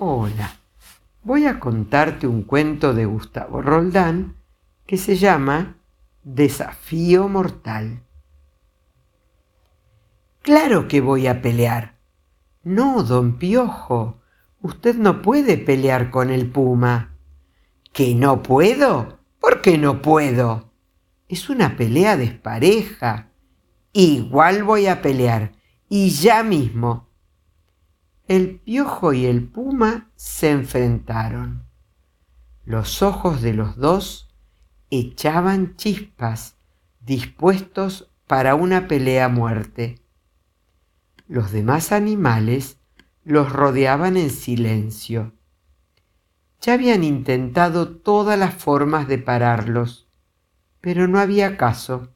Hola, voy a contarte un cuento de Gustavo Roldán que se llama Desafío Mortal. Claro que voy a pelear. No, don Piojo, usted no puede pelear con el puma. ¿Que no puedo? ¿Por qué no puedo? Es una pelea despareja. Igual voy a pelear, y ya mismo. El piojo y el puma se enfrentaron. Los ojos de los dos echaban chispas, dispuestos para una pelea a muerte. Los demás animales los rodeaban en silencio. Ya habían intentado todas las formas de pararlos, pero no había caso.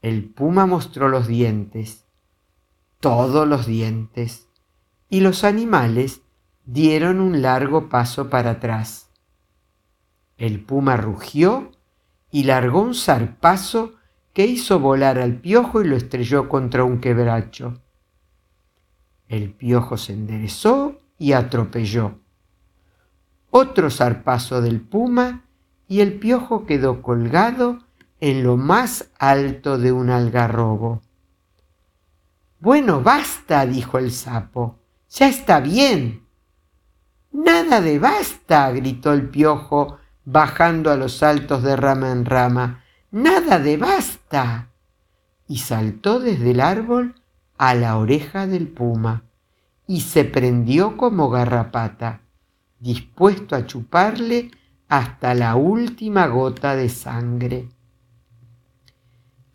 El puma mostró los dientes, todos los dientes, y los animales dieron un largo paso para atrás. El puma rugió y largó un zarpazo que hizo volar al piojo y lo estrelló contra un quebracho. El piojo se enderezó y atropelló. Otro zarpazo del puma y el piojo quedó colgado en lo más alto de un algarrobo. Bueno, basta, dijo el sapo. Ya está bien. Nada de basta, gritó el piojo, bajando a los saltos de rama en rama. Nada de basta. Y saltó desde el árbol a la oreja del puma y se prendió como garrapata, dispuesto a chuparle hasta la última gota de sangre.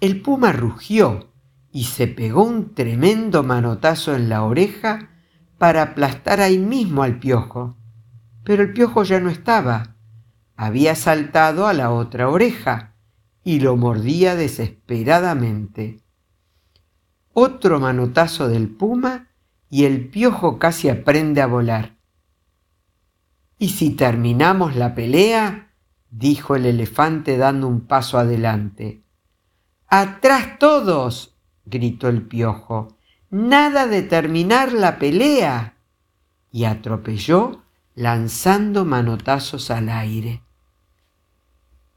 El puma rugió y se pegó un tremendo manotazo en la oreja para aplastar ahí mismo al piojo. Pero el piojo ya no estaba. Había saltado a la otra oreja y lo mordía desesperadamente. Otro manotazo del puma y el piojo casi aprende a volar. ¿Y si terminamos la pelea? dijo el elefante dando un paso adelante. ¡Atrás todos! gritó el piojo. Nada de terminar la pelea. Y atropelló lanzando manotazos al aire.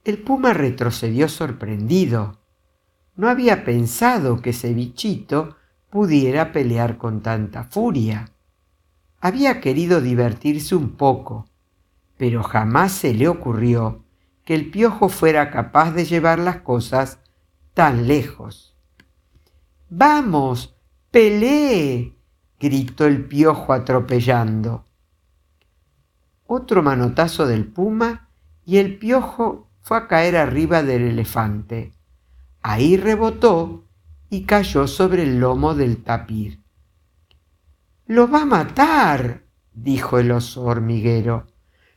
El puma retrocedió sorprendido. No había pensado que ese bichito pudiera pelear con tanta furia. Había querido divertirse un poco, pero jamás se le ocurrió que el piojo fuera capaz de llevar las cosas tan lejos. Vamos, pelee, gritó el piojo atropellando. Otro manotazo del puma y el piojo fue a caer arriba del elefante. Ahí rebotó y cayó sobre el lomo del tapir. Lo va a matar, dijo el oso hormiguero.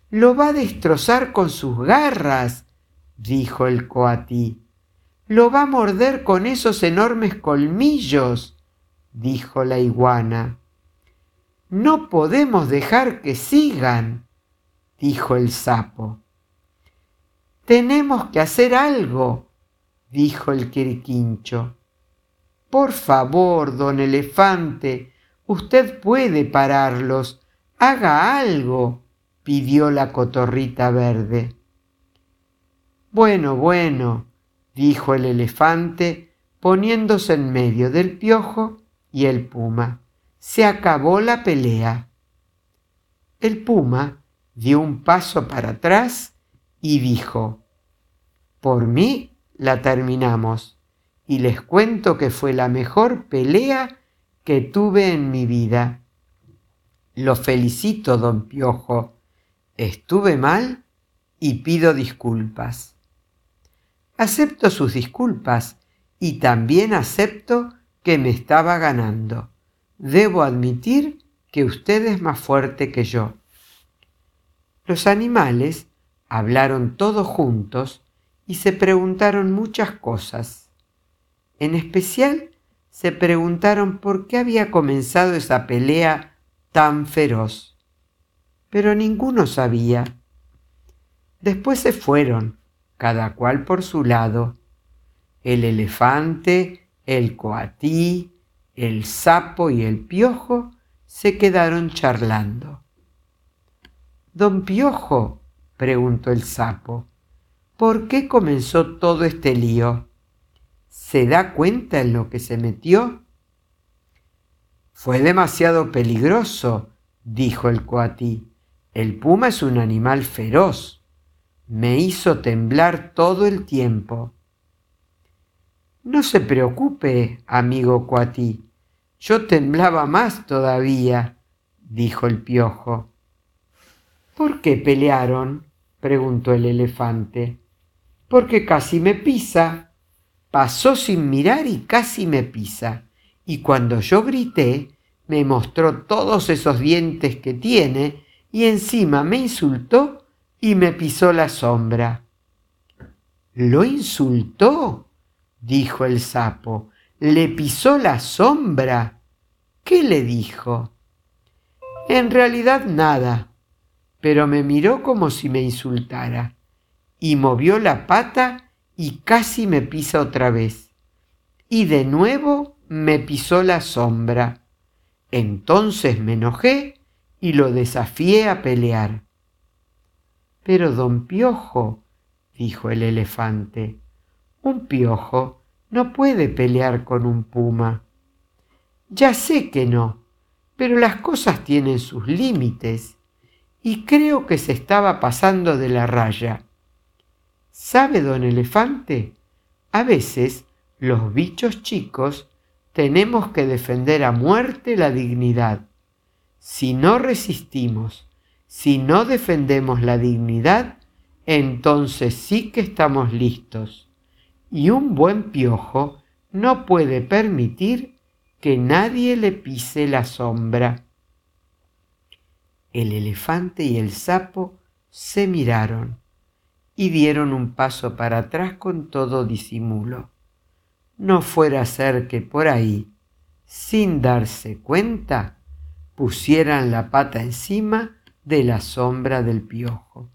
Lo va a destrozar con sus garras, dijo el coatí. Lo va a morder con esos enormes colmillos, dijo la iguana. No podemos dejar que sigan, dijo el sapo. Tenemos que hacer algo, dijo el quiriquincho. Por favor, don elefante, usted puede pararlos. Haga algo, pidió la cotorrita verde. Bueno, bueno, dijo el elefante, poniéndose en medio del piojo y el puma. Se acabó la pelea. El puma dio un paso para atrás y dijo, Por mí la terminamos y les cuento que fue la mejor pelea que tuve en mi vida. Lo felicito, don Piojo. Estuve mal y pido disculpas. Acepto sus disculpas y también acepto que me estaba ganando. Debo admitir que usted es más fuerte que yo. Los animales hablaron todos juntos y se preguntaron muchas cosas. En especial se preguntaron por qué había comenzado esa pelea tan feroz. Pero ninguno sabía. Después se fueron, cada cual por su lado. El elefante, el coatí, el sapo y el piojo se quedaron charlando. Don Piojo, preguntó el sapo, ¿por qué comenzó todo este lío? ¿Se da cuenta en lo que se metió? Fue demasiado peligroso, dijo el coatí. El puma es un animal feroz. Me hizo temblar todo el tiempo. No se preocupe, amigo coatí. Yo temblaba más todavía, dijo el piojo. ¿Por qué pelearon? preguntó el elefante. Porque casi me pisa. Pasó sin mirar y casi me pisa y cuando yo grité, me mostró todos esos dientes que tiene y encima me insultó y me pisó la sombra. ¿Lo insultó? Dijo el sapo. ¿Le pisó la sombra? ¿Qué le dijo? En realidad nada, pero me miró como si me insultara y movió la pata y casi me pisa otra vez. Y de nuevo me pisó la sombra. Entonces me enojé y lo desafié a pelear. Pero don Piojo, dijo el elefante, un piojo no puede pelear con un puma. Ya sé que no, pero las cosas tienen sus límites y creo que se estaba pasando de la raya. ¿Sabe, don elefante? A veces los bichos chicos tenemos que defender a muerte la dignidad. Si no resistimos, si no defendemos la dignidad, entonces sí que estamos listos. Y un buen piojo no puede permitir que nadie le pise la sombra. El elefante y el sapo se miraron y dieron un paso para atrás con todo disimulo no fuera a ser que por ahí, sin darse cuenta, pusieran la pata encima de la sombra del piojo.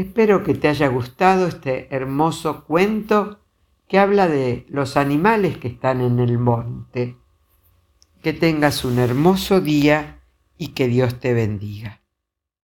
Espero que te haya gustado este hermoso cuento que habla de los animales que están en el monte. Que tengas un hermoso día y que Dios te bendiga.